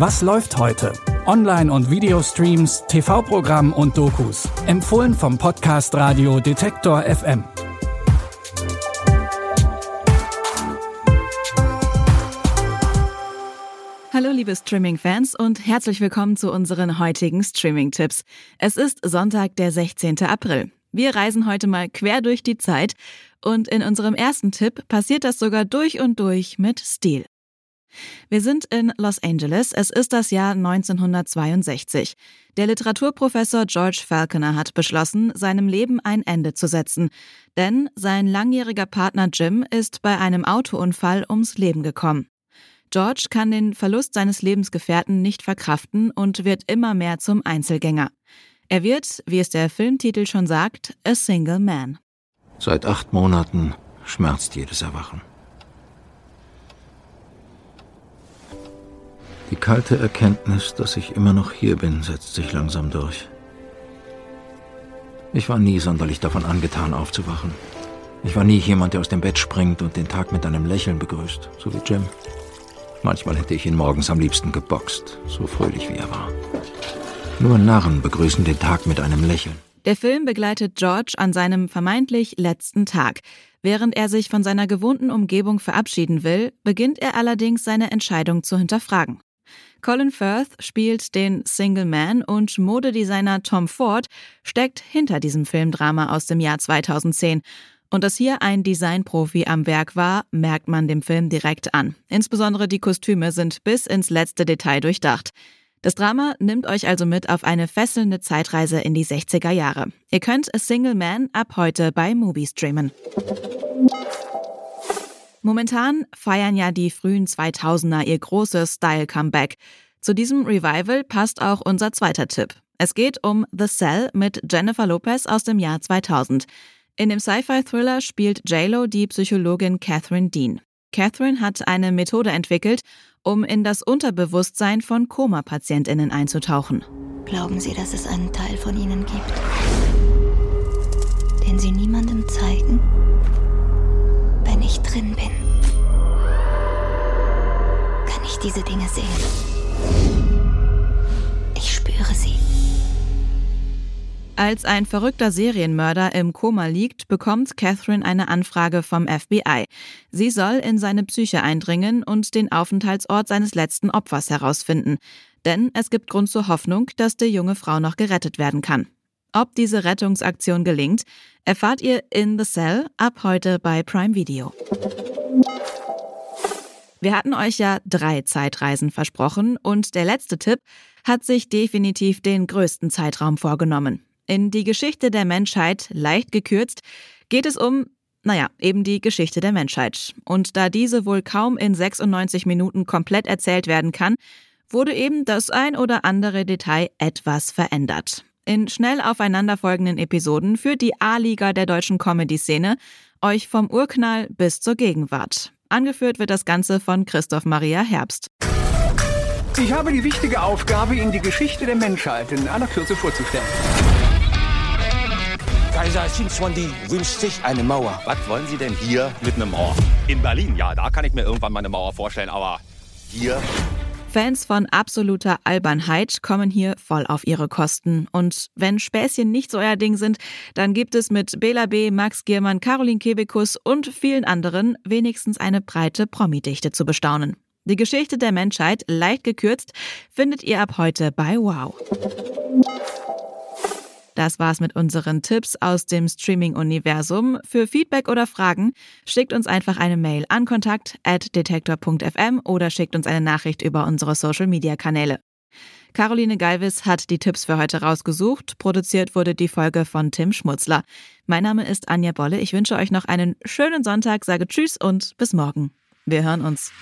Was läuft heute? Online- und Videostreams, TV-Programm und Dokus. Empfohlen vom Podcast Radio Detektor FM. Hallo liebe Streaming-Fans und herzlich willkommen zu unseren heutigen Streaming-Tipps. Es ist Sonntag, der 16. April. Wir reisen heute mal quer durch die Zeit und in unserem ersten Tipp passiert das sogar durch und durch mit Stil. Wir sind in Los Angeles. Es ist das Jahr 1962. Der Literaturprofessor George Falconer hat beschlossen, seinem Leben ein Ende zu setzen. Denn sein langjähriger Partner Jim ist bei einem Autounfall ums Leben gekommen. George kann den Verlust seines Lebensgefährten nicht verkraften und wird immer mehr zum Einzelgänger. Er wird, wie es der Filmtitel schon sagt, a single man. Seit acht Monaten schmerzt jedes Erwachen. Die kalte Erkenntnis, dass ich immer noch hier bin, setzt sich langsam durch. Ich war nie sonderlich davon angetan, aufzuwachen. Ich war nie jemand, der aus dem Bett springt und den Tag mit einem Lächeln begrüßt, so wie Jim. Manchmal hätte ich ihn morgens am liebsten geboxt, so fröhlich wie er war. Nur Narren begrüßen den Tag mit einem Lächeln. Der Film begleitet George an seinem vermeintlich letzten Tag. Während er sich von seiner gewohnten Umgebung verabschieden will, beginnt er allerdings seine Entscheidung zu hinterfragen. Colin Firth spielt den Single Man und Modedesigner Tom Ford steckt hinter diesem Filmdrama aus dem Jahr 2010. Und dass hier ein Designprofi am Werk war, merkt man dem Film direkt an. Insbesondere die Kostüme sind bis ins letzte Detail durchdacht. Das Drama nimmt euch also mit auf eine fesselnde Zeitreise in die 60er Jahre. Ihr könnt A Single Man ab heute bei Movie streamen. Momentan feiern ja die frühen 2000er ihr großes Style-Comeback. Zu diesem Revival passt auch unser zweiter Tipp. Es geht um The Cell mit Jennifer Lopez aus dem Jahr 2000. In dem Sci-Fi-Thriller spielt JLo die Psychologin Catherine Dean. Catherine hat eine Methode entwickelt, um in das Unterbewusstsein von Koma-PatientInnen einzutauchen. Glauben Sie, dass es einen Teil von Ihnen gibt, den Sie niemandem zeigen, diese Dinge sehen? Ich spüre sie. Als ein verrückter Serienmörder im Koma liegt, bekommt Catherine eine Anfrage vom FBI. Sie soll in seine Psyche eindringen und den Aufenthaltsort seines letzten Opfers herausfinden. Denn es gibt Grund zur Hoffnung, dass die junge Frau noch gerettet werden kann. Ob diese Rettungsaktion gelingt, erfahrt ihr in The Cell ab heute bei Prime Video. Wir hatten euch ja drei Zeitreisen versprochen und der letzte Tipp hat sich definitiv den größten Zeitraum vorgenommen. In die Geschichte der Menschheit, leicht gekürzt, geht es um, naja, eben die Geschichte der Menschheit. Und da diese wohl kaum in 96 Minuten komplett erzählt werden kann, wurde eben das ein oder andere Detail etwas verändert. In schnell aufeinanderfolgenden Episoden führt die A-Liga der deutschen Comedy-Szene euch vom Urknall bis zur Gegenwart. Angeführt wird das Ganze von Christoph Maria Herbst. Ich habe die wichtige Aufgabe, Ihnen die Geschichte der Menschheit in aller Kürze vorzustellen. Kaiser Shinzwandi wünscht sich eine Mauer. Was wollen Sie denn hier mit einer Mauer? In Berlin, ja, da kann ich mir irgendwann mal eine Mauer vorstellen, aber hier. Fans von absoluter Albernheit kommen hier voll auf ihre Kosten. Und wenn Späßchen nicht so euer Ding sind, dann gibt es mit Bela B., Max Giermann, Caroline Kebekus und vielen anderen wenigstens eine breite Promi-Dichte zu bestaunen. Die Geschichte der Menschheit, leicht gekürzt, findet ihr ab heute bei Wow. Das war's mit unseren Tipps aus dem Streaming-Universum. Für Feedback oder Fragen schickt uns einfach eine Mail an kontakt.detektor.fm oder schickt uns eine Nachricht über unsere Social-Media-Kanäle. Caroline Galvis hat die Tipps für heute rausgesucht. Produziert wurde die Folge von Tim Schmutzler. Mein Name ist Anja Bolle. Ich wünsche euch noch einen schönen Sonntag, sage Tschüss und bis morgen. Wir hören uns.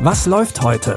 Was läuft heute?